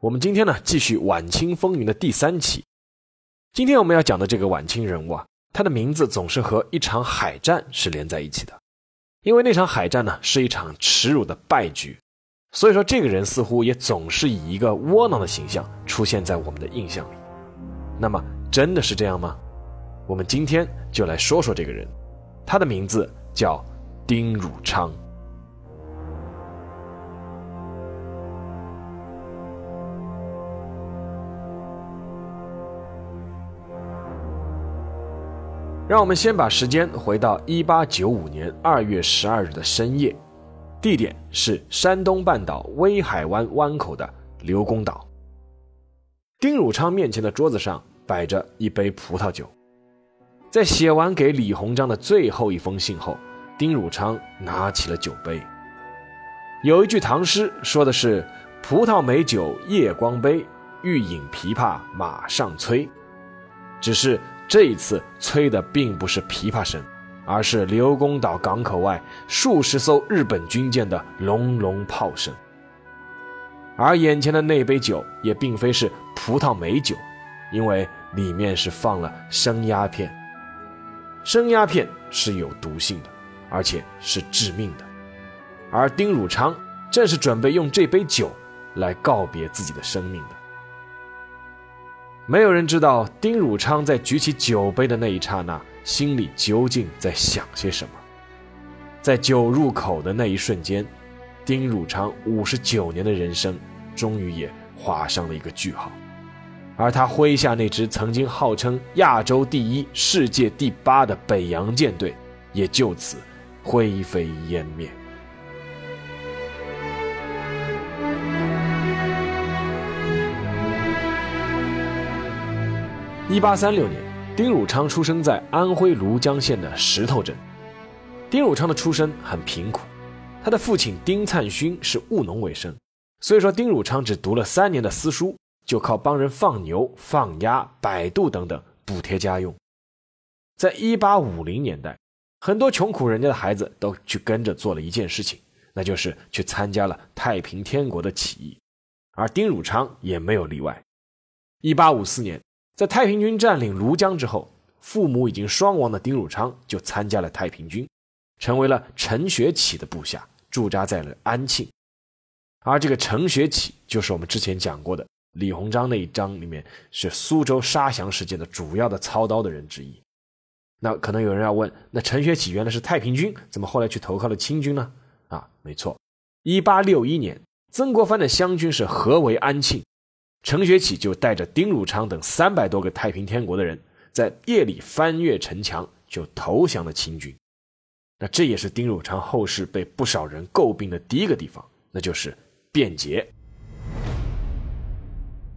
我们今天呢，继续晚清风云的第三期。今天我们要讲的这个晚清人物啊，他的名字总是和一场海战是连在一起的，因为那场海战呢是一场耻辱的败局，所以说这个人似乎也总是以一个窝囊的形象出现在我们的印象里。那么真的是这样吗？我们今天就来说说这个人，他的名字叫丁汝昌。让我们先把时间回到一八九五年二月十二日的深夜，地点是山东半岛威海湾湾口的刘公岛。丁汝昌面前的桌子上摆着一杯葡萄酒，在写完给李鸿章的最后一封信后，丁汝昌拿起了酒杯。有一句唐诗说的是：“葡萄美酒夜光杯，欲饮琵琶马上催。”只是。这一次催的并不是琵琶声，而是刘公岛港口外数十艘日本军舰的隆隆炮声。而眼前的那杯酒也并非是葡萄美酒，因为里面是放了生鸦片。生鸦片是有毒性的，而且是致命的。而丁汝昌正是准备用这杯酒来告别自己的生命的。没有人知道丁汝昌在举起酒杯的那一刹那，心里究竟在想些什么。在酒入口的那一瞬间，丁汝昌五十九年的人生，终于也画上了一个句号。而他麾下那支曾经号称亚洲第一、世界第八的北洋舰队，也就此灰飞烟灭。一八三六年，丁汝昌出生在安徽庐江县的石头镇。丁汝昌的出身很贫苦，他的父亲丁灿勋是务农为生，所以说丁汝昌只读了三年的私书，就靠帮人放牛、放鸭、摆渡等等补贴家用。在一八五零年代，很多穷苦人家的孩子都去跟着做了一件事情，那就是去参加了太平天国的起义，而丁汝昌也没有例外。一八五四年。在太平军占领庐江之后，父母已经双亡的丁汝昌就参加了太平军，成为了陈学启的部下，驻扎在了安庆。而这个陈学启就是我们之前讲过的李鸿章那一章里面是苏州杀降事件的主要的操刀的人之一。那可能有人要问，那陈学启原来是太平军，怎么后来去投靠了清军呢？啊，没错，一八六一年，曾国藩的湘军是合围安庆。陈学启就带着丁汝昌等三百多个太平天国的人，在夜里翻越城墙，就投降了清军。那这也是丁汝昌后世被不少人诟病的第一个地方，那就是便捷。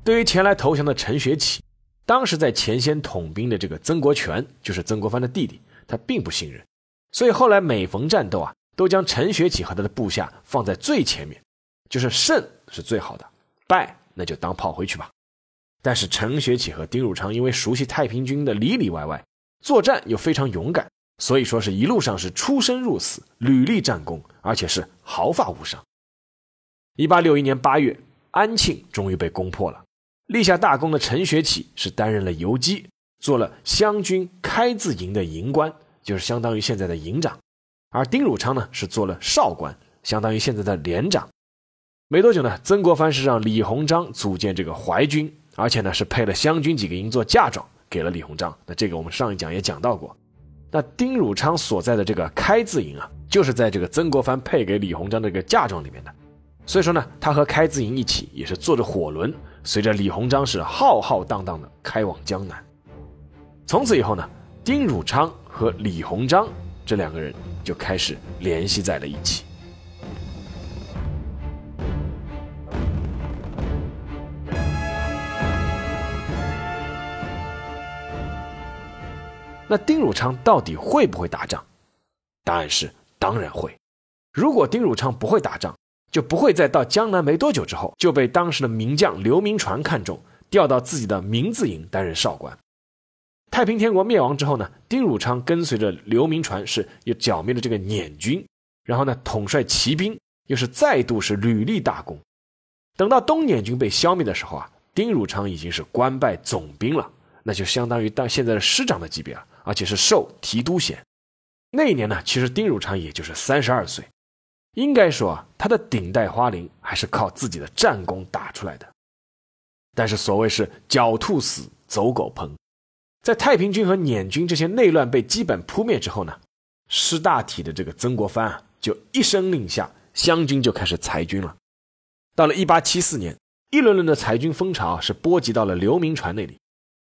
对于前来投降的陈学启，当时在前线统兵的这个曾国荃，就是曾国藩的弟弟，他并不信任，所以后来每逢战斗啊，都将陈学启和他的部下放在最前面，就是胜是最好的，败。那就当炮灰去吧。但是陈学启和丁汝昌因为熟悉太平军的里里外外，作战又非常勇敢，所以说是一路上是出生入死，屡立战功，而且是毫发无伤。一八六一年八月，安庆终于被攻破了。立下大功的陈学启是担任了游击，做了湘军开字营的营官，就是相当于现在的营长；而丁汝昌呢是做了少官，相当于现在的连长。没多久呢，曾国藩是让李鸿章组建这个淮军，而且呢是配了湘军几个营做嫁妆给了李鸿章。那这个我们上一讲也讲到过。那丁汝昌所在的这个开字营啊，就是在这个曾国藩配给李鸿章这个嫁妆里面的。所以说呢，他和开字营一起也是坐着火轮，随着李鸿章是浩浩荡荡的开往江南。从此以后呢，丁汝昌和李鸿章这两个人就开始联系在了一起。那丁汝昌到底会不会打仗？答案是当然会。如果丁汝昌不会打仗，就不会在到江南没多久之后就被当时的名将刘铭传看中，调到自己的名字营担任少官。太平天国灭亡之后呢，丁汝昌跟随着刘铭传是又剿灭了这个捻军，然后呢统帅骑兵，又是再度是屡立大功。等到东捻军被消灭的时候啊，丁汝昌已经是官拜总兵了，那就相当于到现在的师长的级别了，而且是授提督衔。那一年呢，其实丁汝昌也就是三十二岁。应该说啊，他的顶戴花翎还是靠自己的战功打出来的。但是所谓是狡兔死，走狗烹，在太平军和捻军这些内乱被基本扑灭之后呢，识大体的这个曾国藩啊，就一声令下，湘军就开始裁军了。到了一八七四年，一轮轮的裁军风潮是波及到了刘铭传那里。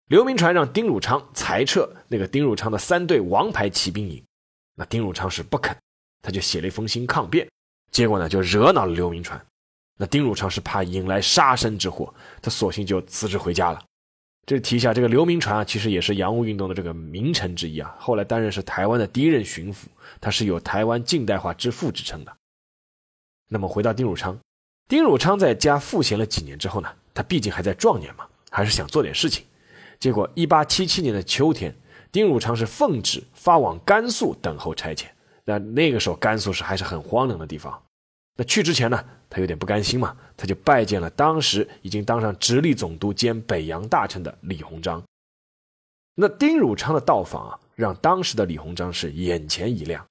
刘铭传让丁汝昌裁撤那个丁汝昌的三队王牌骑兵营，那丁汝昌是不肯。他就写了一封信抗辩，结果呢就惹恼了刘铭传。那丁汝昌是怕引来杀身之祸，他索性就辞职回家了。这提一下，这个刘铭传啊，其实也是洋务运动的这个名臣之一啊，后来担任是台湾的第一任巡抚，他是有台湾近代化之父之称的。那么回到丁汝昌，丁汝昌在家赋闲了几年之后呢，他毕竟还在壮年嘛，还是想做点事情。结果一八七七年的秋天，丁汝昌是奉旨发往甘肃等候差遣。那那个时候，甘肃是还是很荒凉的地方。那去之前呢，他有点不甘心嘛，他就拜见了当时已经当上直隶总督兼北洋大臣的李鸿章。那丁汝昌的到访啊，让当时的李鸿章是眼前一亮。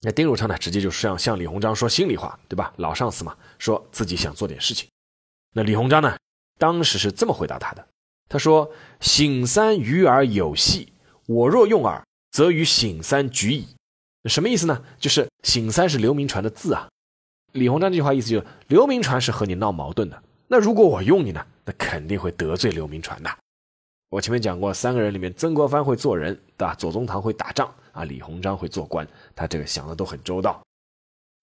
那丁汝昌呢，直接就是向向李鸿章说心里话，对吧？老上司嘛，说自己想做点事情。那李鸿章呢，当时是这么回答他的：他说：“醒三鱼儿有戏，我若用耳，则与醒三举矣。”什么意思呢？就是醒三是刘铭传的字啊。李鸿章这句话意思就是刘铭传是和你闹矛盾的。那如果我用你呢，那肯定会得罪刘铭传的。我前面讲过，三个人里面，曾国藩会做人，对吧？左宗棠会打仗啊，李鸿章会做官，他这个想的都很周到。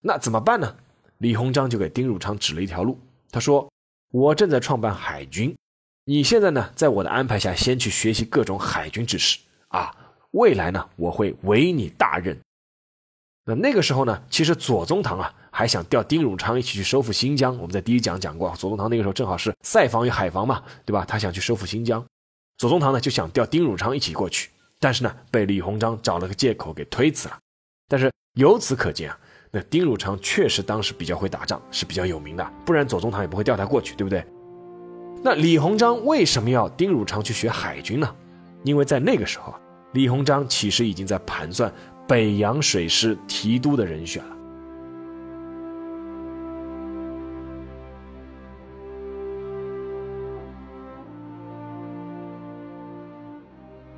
那怎么办呢？李鸿章就给丁汝昌指了一条路。他说：“我正在创办海军，你现在呢，在我的安排下，先去学习各种海军知识啊。未来呢，我会委你大任。”那那个时候呢，其实左宗棠啊还想调丁汝昌一起去收复新疆。我们在第一讲讲过，左宗棠那个时候正好是塞防与海防嘛，对吧？他想去收复新疆，左宗棠呢就想调丁汝昌一起过去，但是呢被李鸿章找了个借口给推辞了。但是由此可见啊，那丁汝昌确实当时比较会打仗，是比较有名的，不然左宗棠也不会调他过去，对不对？那李鸿章为什么要丁汝昌去学海军呢？因为在那个时候啊，李鸿章其实已经在盘算。北洋水师提督的人选了。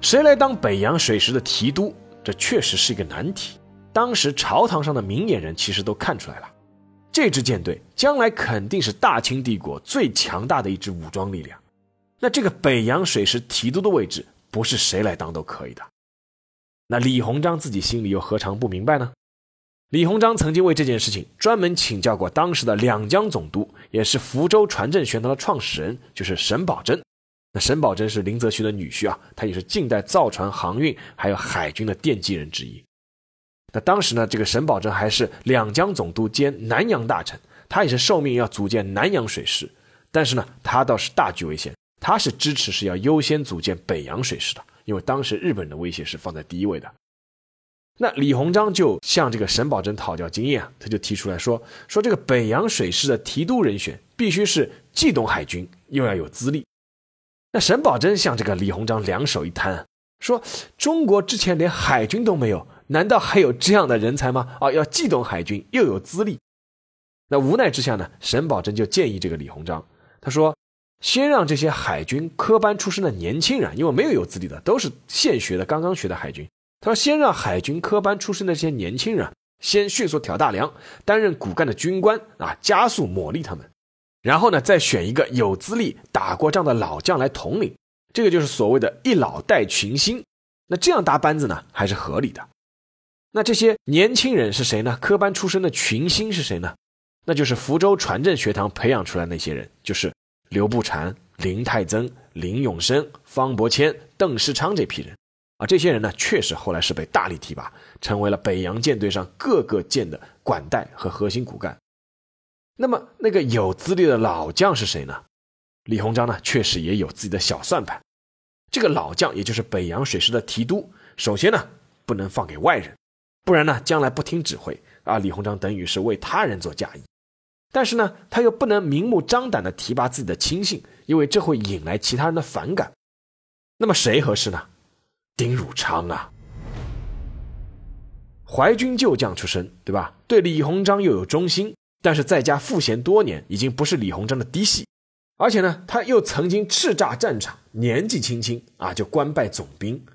谁来当北洋水师的提督？这确实是一个难题。当时朝堂上的明眼人其实都看出来了，这支舰队将来肯定是大清帝国最强大的一支武装力量。那这个北洋水师提督的位置，不是谁来当都可以的。那李鸿章自己心里又何尝不明白呢？李鸿章曾经为这件事情专门请教过当时的两江总督，也是福州船政学堂的创始人，就是沈葆桢。那沈葆桢是林则徐的女婿啊，他也是近代造船、航运还有海军的奠基人之一。那当时呢，这个沈葆桢还是两江总督兼南洋大臣，他也是受命要组建南洋水师。但是呢，他倒是大局为先，他是支持是要优先组建北洋水师的。因为当时日本人的威胁是放在第一位的，那李鸿章就向这个沈葆桢讨教经验啊，他就提出来说说这个北洋水师的提督人选必须是既懂海军又要有资历。那沈葆桢向这个李鸿章两手一摊，说中国之前连海军都没有，难道还有这样的人才吗？啊，要既懂海军又有资历。那无奈之下呢，沈葆桢就建议这个李鸿章，他说。先让这些海军科班出身的年轻人，因为没有有资历的，都是现学的，刚刚学的海军。他说，先让海军科班出身的这些年轻人，先迅速挑大梁，担任骨干的军官啊，加速磨砺他们。然后呢，再选一个有资历、打过仗的老将来统领，这个就是所谓的一老带群新。那这样搭班子呢，还是合理的。那这些年轻人是谁呢？科班出身的群星是谁呢？那就是福州船政学堂培养出来那些人，就是。刘步蟾、林泰增、林永生、方伯谦、邓世昌这批人，啊，这些人呢，确实后来是被大力提拔，成为了北洋舰队上各个舰的管带和核心骨干。那么，那个有资历的老将是谁呢？李鸿章呢，确实也有自己的小算盘。这个老将，也就是北洋水师的提督，首先呢，不能放给外人，不然呢，将来不听指挥啊，李鸿章等于是为他人做嫁衣。但是呢，他又不能明目张胆地提拔自己的亲信，因为这会引来其他人的反感。那么谁合适呢？丁汝昌啊，淮军旧将出身，对吧？对李鸿章又有忠心，但是在家赋闲多年，已经不是李鸿章的嫡系。而且呢，他又曾经叱咤战场，年纪轻轻啊就官拜总兵。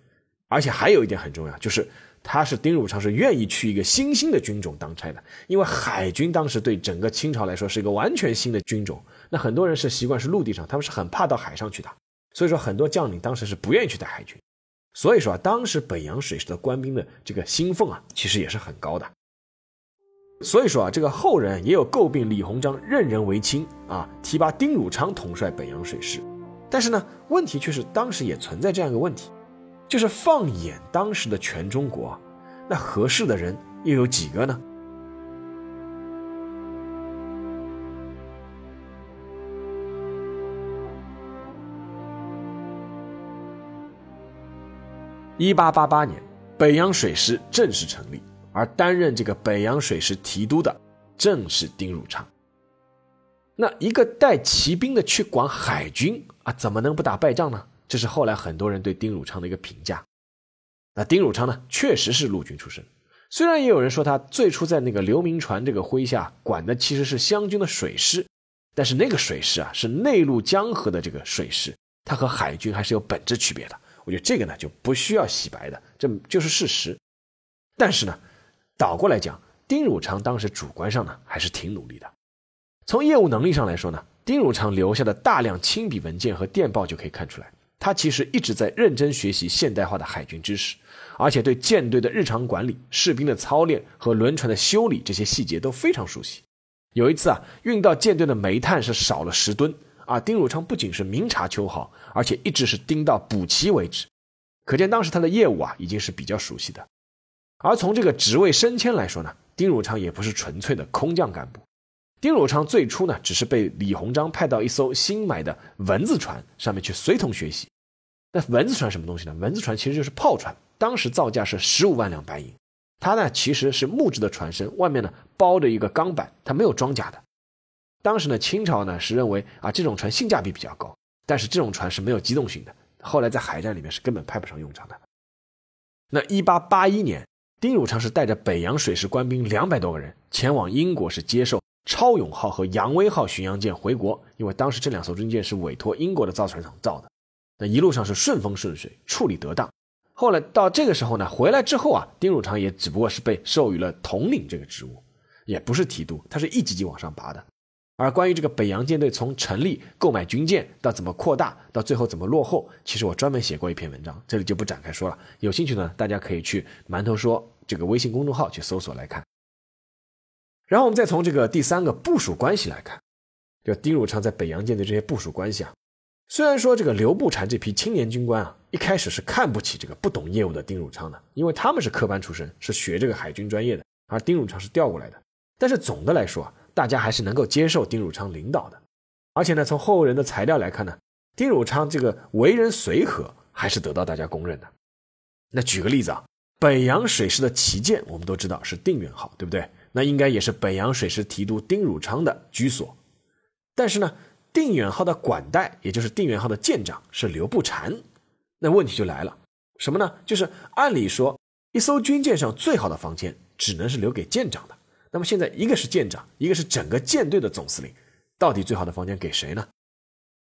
而且还有一点很重要，就是他是丁汝昌是愿意去一个新兴的军种当差的，因为海军当时对整个清朝来说是一个完全新的军种。那很多人是习惯是陆地上，他们是很怕到海上去的，所以说很多将领当时是不愿意去带海军。所以说啊，当时北洋水师的官兵的这个薪俸啊，其实也是很高的。所以说啊，这个后人也有诟病李鸿章任人唯亲啊，提拔丁汝昌统帅北洋水师。但是呢，问题却是当时也存在这样一个问题，就是放眼当时的全中国，那合适的人又有几个呢？一八八八年，北洋水师正式成立，而担任这个北洋水师提督的正是丁汝昌。那一个带骑兵的去管海军啊，怎么能不打败仗呢？这是后来很多人对丁汝昌的一个评价。那丁汝昌呢，确实是陆军出身，虽然也有人说他最初在那个刘铭传这个麾下管的其实是湘军的水师，但是那个水师啊是内陆江河的这个水师，它和海军还是有本质区别的。我觉得这个呢就不需要洗白的，这就是事实。但是呢，倒过来讲，丁汝昌当时主观上呢还是挺努力的。从业务能力上来说呢，丁汝昌留下的大量亲笔文件和电报就可以看出来，他其实一直在认真学习现代化的海军知识，而且对舰队的日常管理、士兵的操练和轮船的修理这些细节都非常熟悉。有一次啊，运到舰队的煤炭是少了十吨。啊，丁汝昌不仅是明察秋毫，而且一直是盯到补齐为止，可见当时他的业务啊已经是比较熟悉的。而从这个职位升迁来说呢，丁汝昌也不是纯粹的空降干部。丁汝昌最初呢，只是被李鸿章派到一艘新买的文字船上面去随同学习。那蚊子船什么东西呢？蚊子船其实就是炮船，当时造价是十五万两白银。它呢其实是木质的船身，外面呢包着一个钢板，它没有装甲的。当时呢，清朝呢是认为啊这种船性价比比较高，但是这种船是没有机动性的，后来在海战里面是根本派不上用场的。那一八八一年，丁汝昌是带着北洋水师官兵两百多个人前往英国，是接受超勇号和扬威号巡洋舰回国，因为当时这两艘军舰是委托英国的造船厂造的。那一路上是顺风顺水，处理得当。后来到这个时候呢，回来之后啊，丁汝昌也只不过是被授予了统领这个职务，也不是提督，他是一级级往上拔的。而关于这个北洋舰队从成立、购买军舰到怎么扩大，到最后怎么落后，其实我专门写过一篇文章，这里就不展开说了。有兴趣呢，大家可以去“馒头说”这个微信公众号去搜索来看。然后我们再从这个第三个部署关系来看，就丁汝昌在北洋舰队这些部署关系啊，虽然说这个刘步蟾这批青年军官啊，一开始是看不起这个不懂业务的丁汝昌的，因为他们是科班出身，是学这个海军专业的，而丁汝昌是调过来的。但是总的来说啊。大家还是能够接受丁汝昌领导的，而且呢，从后人的材料来看呢，丁汝昌这个为人随和，还是得到大家公认的。那举个例子啊，北洋水师的旗舰我们都知道是定远号，对不对？那应该也是北洋水师提督丁汝昌的居所。但是呢，定远号的管带，也就是定远号的舰长是刘步蟾，那问题就来了，什么呢？就是按理说，一艘军舰上最好的房间只能是留给舰长的。那么现在，一个是舰长，一个是整个舰队的总司令，到底最好的房间给谁呢？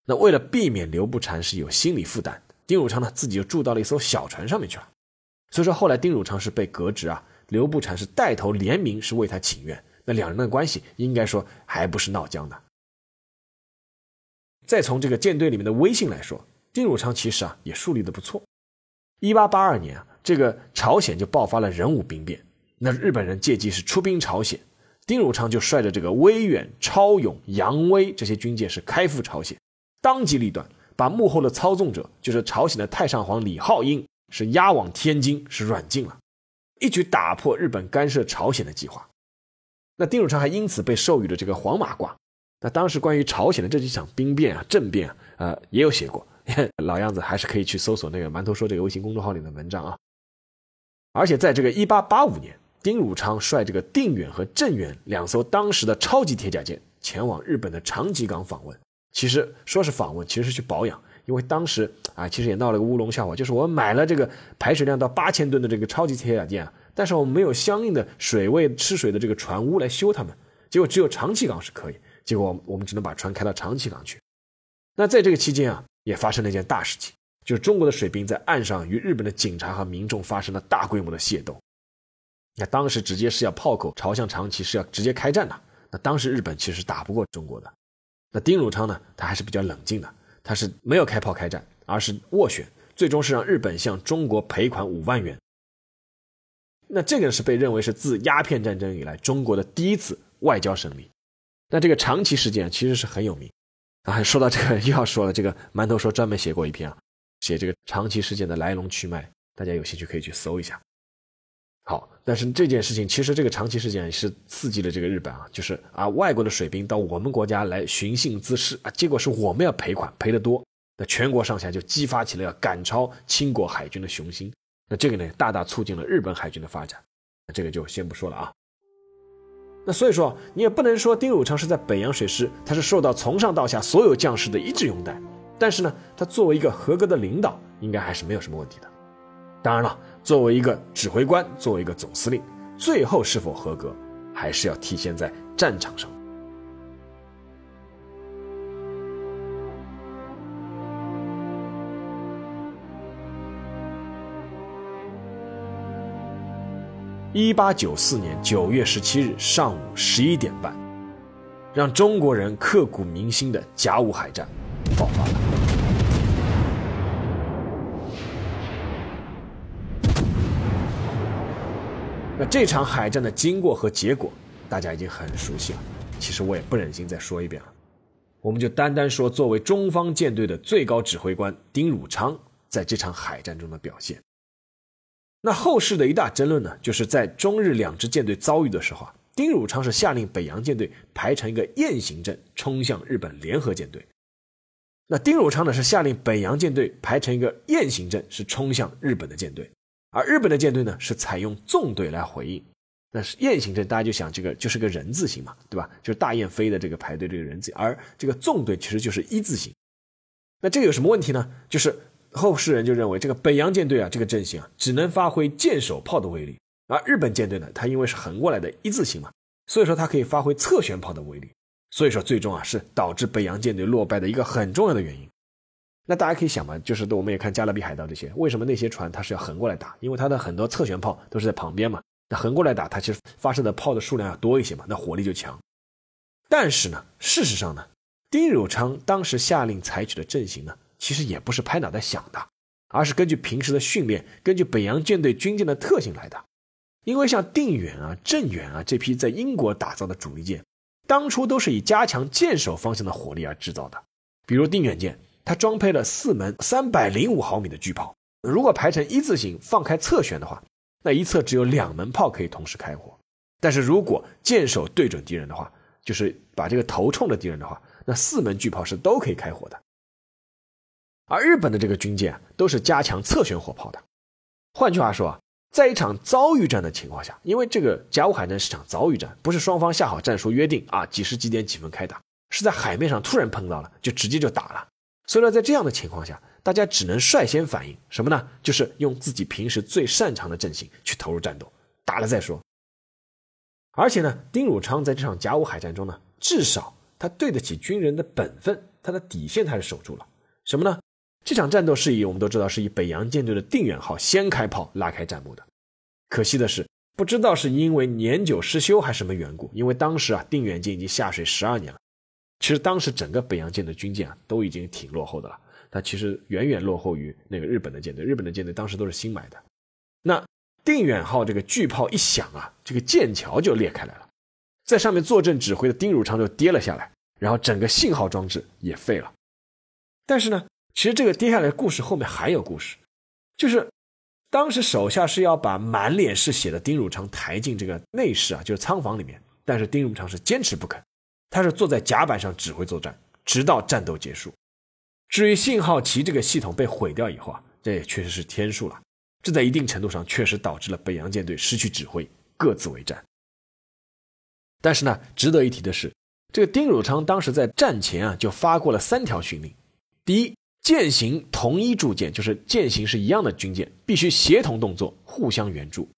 那为了避免刘步蟾是有心理负担，丁汝昌呢自己就住到了一艘小船上面去了。所以说后来丁汝昌是被革职啊，刘步蟾是带头联名是为他请愿。那两人的关系应该说还不是闹僵的。再从这个舰队里面的威信来说，丁汝昌其实啊也树立的不错。一八八二年啊，这个朝鲜就爆发了壬午兵变。那日本人借机是出兵朝鲜，丁汝昌就率着这个威远、超勇、扬威这些军舰是开赴朝鲜，当机立断，把幕后的操纵者就是朝鲜的太上皇李浩英是押往天津，是软禁了，一举打破日本干涉朝鲜的计划。那丁汝昌还因此被授予了这个黄马褂。那当时关于朝鲜的这几场兵变啊、政变啊，呃，也有写过，老样子还是可以去搜索那个馒头说这个微信公众号里的文章啊。而且在这个1885年，丁汝昌率这个定远和镇远两艘当时的超级铁甲舰前往日本的长崎港访问。其实说是访问，其实是去保养，因为当时啊，其实也闹了个乌龙笑话，就是我们买了这个排水量到八千吨的这个超级铁甲舰啊，但是我们没有相应的水位吃水的这个船坞来修它们，结果只有长崎港是可以。结果我们只能把船开到长崎港去。那在这个期间啊，也发生了一件大事情，就是中国的水兵在岸上与日本的警察和民众发生了大规模的械斗。那当时直接是要炮口朝向长崎，是要直接开战的。那当时日本其实是打不过中国的。那丁汝昌呢，他还是比较冷静的，他是没有开炮开战，而是斡旋，最终是让日本向中国赔款五万元。那这个是被认为是自鸦片战争以来中国的第一次外交胜利。那这个长崎事件其实是很有名，啊，说到这个又要说了，这个馒头说专门写过一篇啊，写这个长崎事件的来龙去脉，大家有兴趣可以去搜一下。好，但是这件事情其实这个长崎事件是刺激了这个日本啊，就是啊外国的水兵到我们国家来寻衅滋事啊，结果是我们要赔款赔得多，那全国上下就激发起了要赶超清国海军的雄心，那这个呢大大促进了日本海军的发展，那这个就先不说了啊。那所以说，你也不能说丁汝昌是在北洋水师，他是受到从上到下所有将士的一致拥戴。但是呢，他作为一个合格的领导，应该还是没有什么问题的。当然了，作为一个指挥官，作为一个总司令，最后是否合格，还是要体现在战场上。一八九四年九月十七日上午十一点半，让中国人刻骨铭心的甲午海战爆发了。那这场海战的经过和结果，大家已经很熟悉了。其实我也不忍心再说一遍了，我们就单单说作为中方舰队的最高指挥官丁汝昌在这场海战中的表现。那后世的一大争论呢，就是在中日两支舰队遭遇的时候啊，丁汝昌是下令北洋舰队排成一个雁行阵冲向日本联合舰队，那丁汝昌呢是下令北洋舰队排成一个雁行阵是冲向日本的舰队，而日本的舰队呢是采用纵队来回应。那是雁行阵，大家就想这个就是个人字形嘛，对吧？就是大雁飞的这个排队这个人字，而这个纵队其实就是一字形。那这个有什么问题呢？就是。后世人就认为，这个北洋舰队啊，这个阵型啊，只能发挥舰手炮的威力；而日本舰队呢，它因为是横过来的一字形嘛，所以说它可以发挥侧旋炮的威力。所以说，最终啊，是导致北洋舰队落败的一个很重要的原因。那大家可以想嘛，就是我们也看《加勒比海盗》这些，为什么那些船它是要横过来打？因为它的很多侧旋炮都是在旁边嘛。那横过来打，它其实发射的炮的数量要多一些嘛，那火力就强。但是呢，事实上呢，丁汝昌当时下令采取的阵型呢？其实也不是拍脑袋想的，而是根据平时的训练，根据北洋舰队军舰的特性来的。因为像定远啊、镇远啊这批在英国打造的主力舰，当初都是以加强舰首方向的火力而制造的。比如定远舰，它装配了四门三百零五毫米的巨炮，如果排成一字形放开侧旋的话，那一侧只有两门炮可以同时开火。但是如果舰首对准敌人的话，就是把这个头冲着敌人的话，那四门巨炮是都可以开火的。而日本的这个军舰都是加强侧旋火炮的，换句话说啊，在一场遭遇战的情况下，因为这个甲午海战是场遭遇战，不是双方下好战书约定啊几时几点几分开打，是在海面上突然碰到了就直接就打了。所以说在这样的情况下，大家只能率先反应什么呢？就是用自己平时最擅长的阵型去投入战斗，打了再说。而且呢，丁汝昌在这场甲午海战中呢，至少他对得起军人的本分，他的底线他是守住了。什么呢？这场战斗是以我们都知道是以北洋舰队的定远号先开炮拉开战幕的。可惜的是，不知道是因为年久失修还是什么缘故，因为当时啊定远舰已经下水十二年了。其实当时整个北洋舰的军舰啊都已经挺落后的了，它其实远远落后于那个日本的舰队。日本的舰队当时都是新买的。那定远号这个巨炮一响啊，这个舰桥就裂开来了，在上面坐镇指挥的丁汝昌就跌了下来，然后整个信号装置也废了。但是呢。其实这个跌下来的故事后面还有故事，就是当时手下是要把满脸是血的丁汝昌抬进这个内室啊，就是仓房里面，但是丁汝昌是坚持不肯，他是坐在甲板上指挥作战，直到战斗结束。至于信号旗这个系统被毁掉以后啊，这也确实是天数了，这在一定程度上确实导致了北洋舰队失去指挥，各自为战。但是呢，值得一提的是，这个丁汝昌当时在战前啊就发过了三条训令：第一，舰型同一铸舰，就是舰型是一样的军舰，必须协同动作，互相援助；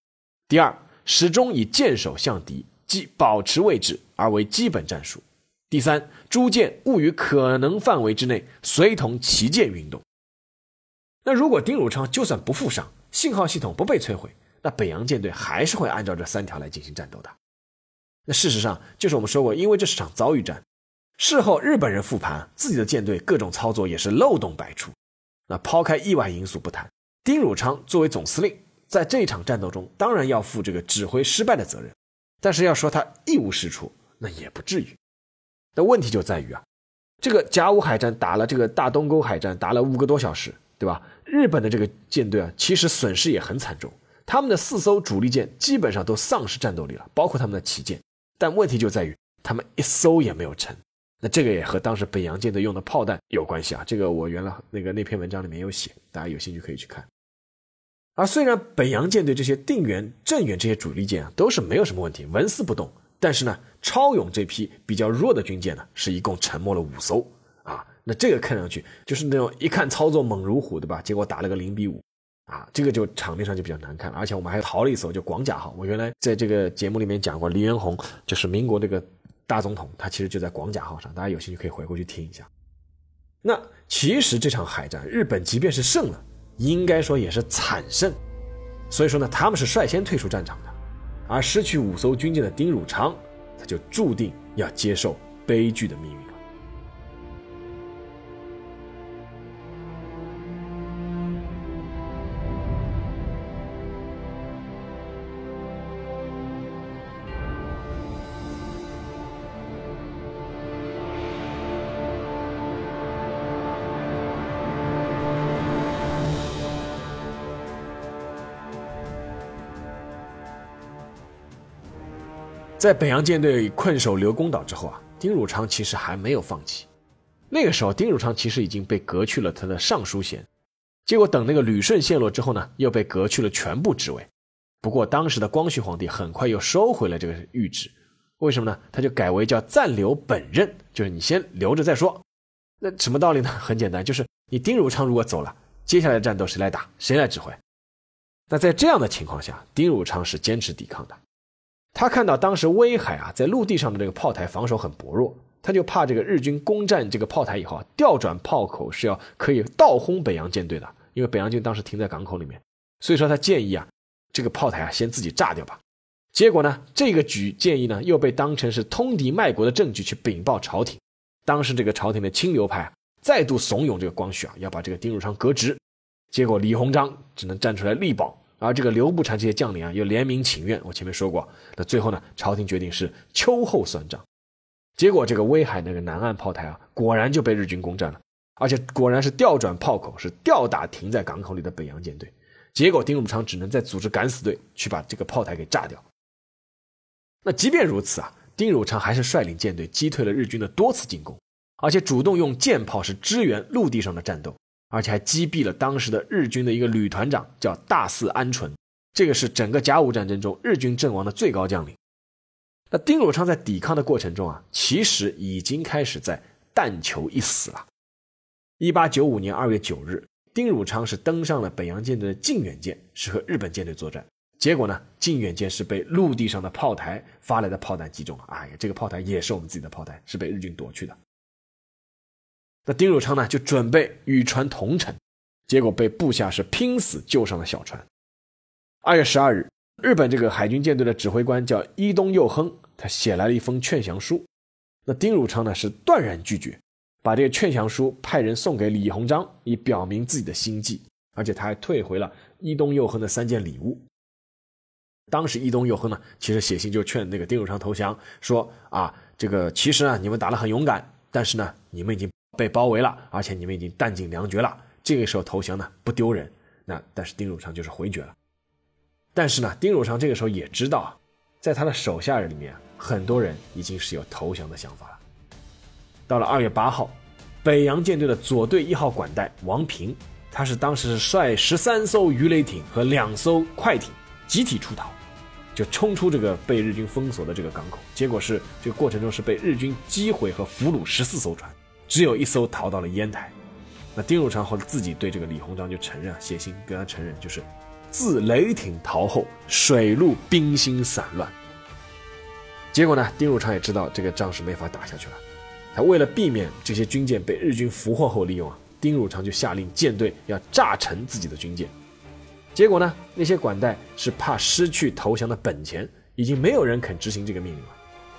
第二，始终以舰首向敌，即保持位置而为基本战术；第三，诸舰勿于可能范围之内随同旗舰运动。那如果丁汝昌就算不负伤，信号系统不被摧毁，那北洋舰队还是会按照这三条来进行战斗的。那事实上，就是我们说过，因为这是场遭遇战，事后日本人复盘自己的舰队各种操作也是漏洞百出。那抛开意外因素不谈，丁汝昌作为总司令，在这场战斗中当然要负这个指挥失败的责任。但是要说他一无是处，那也不至于。那问题就在于啊，这个甲午海战打了这个大东沟海战，打了五个多小时，对吧？日本的这个舰队啊，其实损失也很惨重，他们的四艘主力舰基本上都丧失战斗力了，包括他们的旗舰。但问题就在于，他们一艘也没有沉。那这个也和当时北洋舰队用的炮弹有关系啊。这个我原来那个那篇文章里面有写，大家有兴趣可以去看。而虽然北洋舰队这些定远、镇远这些主力舰啊都是没有什么问题，纹丝不动，但是呢，超勇这批比较弱的军舰呢，是一共沉没了五艘啊。那这个看上去就是那种一看操作猛如虎，对吧？结果打了个零比五。啊，这个就场面上就比较难看了，而且我们还逃了一艘，就广甲号。我原来在这个节目里面讲过，黎元洪就是民国这个大总统，他其实就在广甲号上，大家有兴趣可以回过去听一下。那其实这场海战，日本即便是胜了，应该说也是惨胜，所以说呢，他们是率先退出战场的，而失去五艘军舰的丁汝昌，他就注定要接受悲剧的命运。在北洋舰队困守刘公岛之后啊，丁汝昌其实还没有放弃。那个时候，丁汝昌其实已经被革去了他的尚书衔，结果等那个旅顺陷落之后呢，又被革去了全部职位。不过当时的光绪皇帝很快又收回了这个谕旨，为什么呢？他就改为叫暂留本任，就是你先留着再说。那什么道理呢？很简单，就是你丁汝昌如果走了，接下来的战斗谁来打？谁来指挥？那在这样的情况下，丁汝昌是坚持抵抗的。他看到当时威海啊，在陆地上的这个炮台防守很薄弱，他就怕这个日军攻占这个炮台以后啊，调转炮口是要可以倒轰北洋舰队的，因为北洋军当时停在港口里面，所以说他建议啊，这个炮台啊先自己炸掉吧。结果呢，这个举建议呢又被当成是通敌卖国的证据去禀报朝廷，当时这个朝廷的清流派啊再度怂恿这个光绪啊要把这个丁汝昌革职，结果李鸿章只能站出来力保。而这个刘步蟾这些将领啊，又联名请愿。我前面说过，那最后呢，朝廷决定是秋后算账。结果这个威海那个南岸炮台啊，果然就被日军攻占了，而且果然是调转炮口，是吊打停在港口里的北洋舰队。结果丁汝昌只能再组织敢死队去把这个炮台给炸掉。那即便如此啊，丁汝昌还是率领舰队击退了日军的多次进攻，而且主动用舰炮是支援陆地上的战斗。而且还击毙了当时的日军的一个旅团长，叫大肆安纯。这个是整个甲午战争中日军阵亡的最高将领。那丁汝昌在抵抗的过程中啊，其实已经开始在但求一死了。一八九五年二月九日，丁汝昌是登上了北洋舰队的靖远舰，是和日本舰队作战。结果呢，靖远舰是被陆地上的炮台发来的炮弹击中了。哎呀，这个炮台也是我们自己的炮台，是被日军夺去的。那丁汝昌呢，就准备与船同沉，结果被部下是拼死救上了小船。二月十二日，日本这个海军舰队的指挥官叫伊东佑亨，他写来了一封劝降书。那丁汝昌呢是断然拒绝，把这个劝降书派人送给李鸿章，以表明自己的心迹，而且他还退回了伊东佑亨的三件礼物。当时伊东佑亨呢，其实写信就劝那个丁汝昌投降，说啊，这个其实啊你们打得很勇敢，但是呢你们已经。被包围了，而且你们已经弹尽粮绝了。这个时候投降呢不丢人，那但是丁汝昌就是回绝了。但是呢，丁汝昌这个时候也知道，在他的手下人里面，很多人已经是有投降的想法了。到了二月八号，北洋舰队的左队一号管带王平，他是当时是率十三艘鱼雷艇和两艘快艇集体出逃。就冲出这个被日军封锁的这个港口，结果是这个过程中是被日军击毁和俘虏十四艘船，只有一艘逃到了烟台。那丁汝昌后来自己对这个李鸿章就承认，写信跟他承认，就是自雷霆逃后，水陆兵心散乱。结果呢，丁汝昌也知道这个仗是没法打下去了，他为了避免这些军舰被日军俘获后利用啊，丁汝昌就下令舰队要炸沉自己的军舰。结果呢？那些管带是怕失去投降的本钱，已经没有人肯执行这个命令了。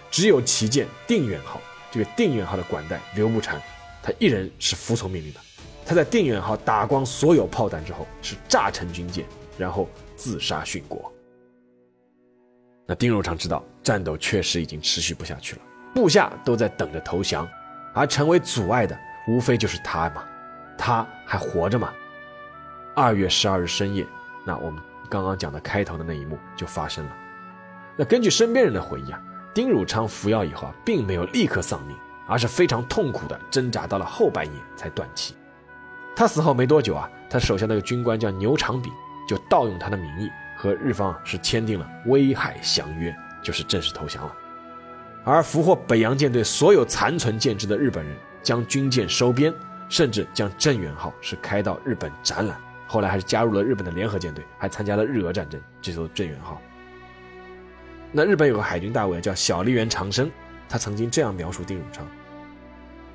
只有旗舰定远号，这个定远号的管带刘步蟾，他一人是服从命令的。他在定远号打光所有炮弹之后，是炸沉军舰，然后自杀殉国。那丁汝昌知道战斗确实已经持续不下去了，部下都在等着投降，而成为阻碍的无非就是他嘛，他还活着吗？二月十二日深夜。那我们刚刚讲的开头的那一幕就发生了。那根据身边人的回忆啊，丁汝昌服药以后啊，并没有立刻丧命，而是非常痛苦的挣扎到了后半夜才断气。他死后没多久啊，他手下那个军官叫牛长炳，就盗用他的名义和日方是签订了威海降约，就是正式投降了。而俘获北洋舰队所有残存舰只的日本人，将军舰收编，甚至将镇远号是开到日本展览。后来还是加入了日本的联合舰队，还参加了日俄战争。这艘镇远号。那日本有个海军大尉叫小笠原长生，他曾经这样描述丁汝昌：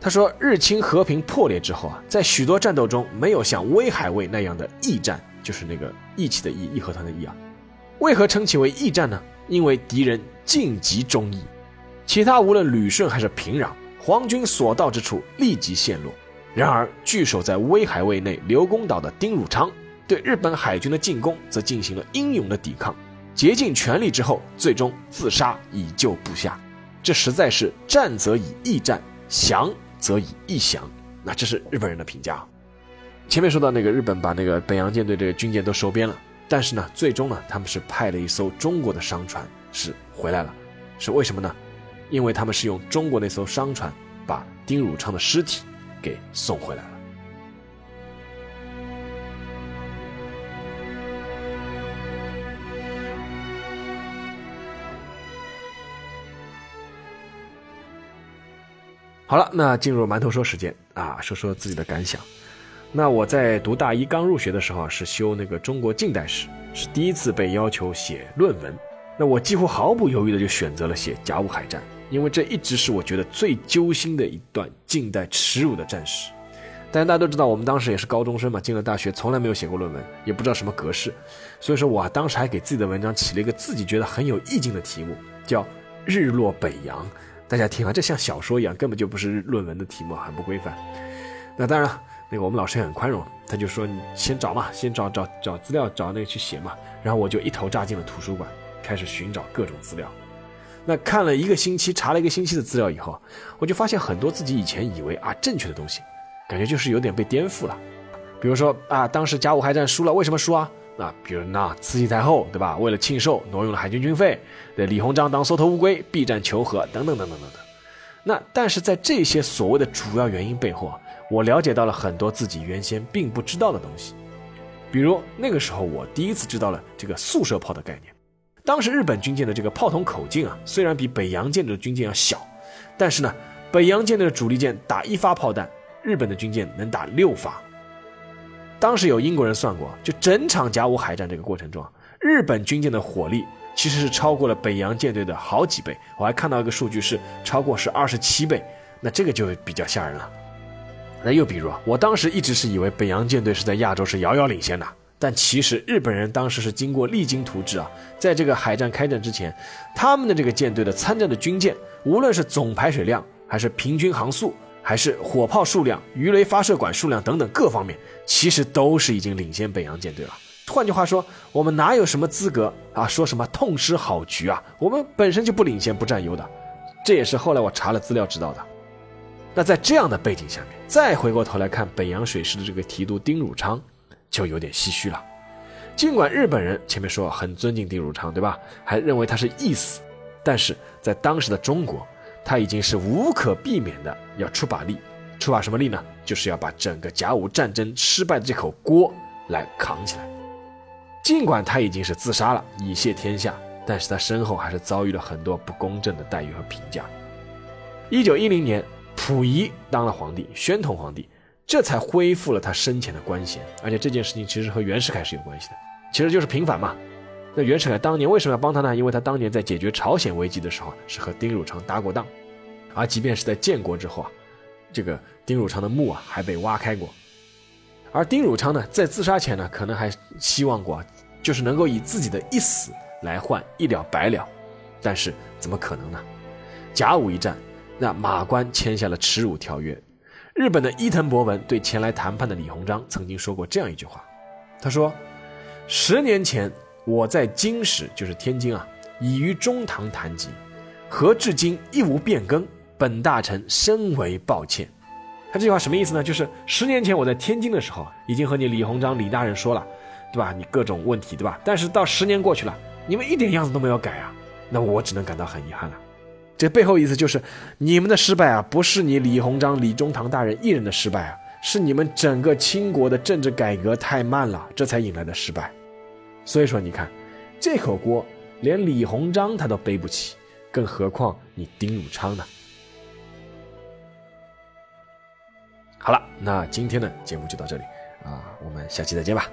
他说，日清和平破裂之后啊，在许多战斗中没有像威海卫那样的义战，就是那个义气的义，义和团的义啊。为何称其为义战呢？因为敌人尽集忠义，其他无论旅顺还是平壤，皇军所到之处立即陷落。然而，据守在威海卫内刘公岛的丁汝昌，对日本海军的进攻则进行了英勇的抵抗，竭尽全力之后，最终自杀以救部下。这实在是战则以义战，降则以义降。那这是日本人的评价。前面说到那个日本把那个北洋舰队这个军舰都收编了，但是呢，最终呢，他们是派了一艘中国的商船是回来了，是为什么呢？因为他们是用中国那艘商船把丁汝昌的尸体。给送回来了。好了，那进入馒头说时间啊，说说自己的感想。那我在读大一刚入学的时候是修那个中国近代史，是第一次被要求写论文。那我几乎毫不犹豫的就选择了写甲午海战。因为这一直是我觉得最揪心的一段近代耻辱的战史，但大家都知道，我们当时也是高中生嘛，进了大学从来没有写过论文，也不知道什么格式，所以说我当时还给自己的文章起了一个自己觉得很有意境的题目，叫《日落北洋》。大家听啊，这像小说一样，根本就不是论文的题目，很不规范。那当然，那个我们老师也很宽容，他就说你先找嘛，先找找找资料，找那个去写嘛。然后我就一头扎进了图书馆，开始寻找各种资料。那看了一个星期，查了一个星期的资料以后，我就发现很多自己以前以为啊正确的东西，感觉就是有点被颠覆了。比如说啊，当时甲午海战输了，为什么输啊？那比如那慈禧太后对吧？为了庆寿挪用了海军军费，对李鸿章当缩头乌龟避战求和等等等等等等。那但是在这些所谓的主要原因背后，我了解到了很多自己原先并不知道的东西。比如那个时候，我第一次知道了这个速射炮的概念。当时日本军舰的这个炮筒口径啊，虽然比北洋舰队的军舰要小，但是呢，北洋舰队的主力舰打一发炮弹，日本的军舰能打六发。当时有英国人算过，就整场甲午海战这个过程中，日本军舰的火力其实是超过了北洋舰队的好几倍。我还看到一个数据是超过是二十七倍，那这个就比较吓人了。那又比如啊，我当时一直是以为北洋舰队是在亚洲是遥遥领先的。但其实日本人当时是经过励精图治啊，在这个海战开战之前，他们的这个舰队的参战的军舰，无论是总排水量，还是平均航速，还是火炮数量、鱼雷发射管数量等等各方面，其实都是已经领先北洋舰队了。换句话说，我们哪有什么资格啊说什么痛失好局啊？我们本身就不领先、不占优的。这也是后来我查了资料知道的。那在这样的背景下面，再回过头来看北洋水师的这个提督丁汝昌。就有点唏嘘了。尽管日本人前面说很尊敬丁汝昌，对吧？还认为他是义死，但是在当时的中国，他已经是无可避免的要出把力。出把什么力呢？就是要把整个甲午战争失败的这口锅来扛起来。尽管他已经是自杀了，以谢天下，但是他身后还是遭遇了很多不公正的待遇和评价。一九一零年，溥仪当了皇帝，宣统皇帝，这才恢复了他生前的官衔。而且这件事情其实和袁世凯是有关系的，其实就是平反嘛。那袁世凯当年为什么要帮他呢？因为他当年在解决朝鲜危机的时候是和丁汝昌搭过档，而即便是在建国之后啊，这个丁汝昌的墓啊还被挖开过。而丁汝昌呢，在自杀前呢，可能还希望过，就是能够以自己的一死来换一了百了，但是怎么可能呢？甲午一战。那马关签下了耻辱条约。日本的伊藤博文对前来谈判的李鸿章曾经说过这样一句话：“他说，十年前我在京时，就是天津啊，已于中堂谈及，何至今一无变更？本大臣深为抱歉。”他这句话什么意思呢？就是十年前我在天津的时候，已经和你李鸿章李大人说了，对吧？你各种问题，对吧？但是到十年过去了，你们一点样子都没有改啊，那我只能感到很遗憾了。这背后意思就是，你们的失败啊，不是你李鸿章、李中堂大人一人的失败啊，是你们整个清国的政治改革太慢了，这才引来的失败。所以说，你看，这口锅连李鸿章他都背不起，更何况你丁汝昌呢？好了，那今天的节目就到这里啊，我们下期再见吧。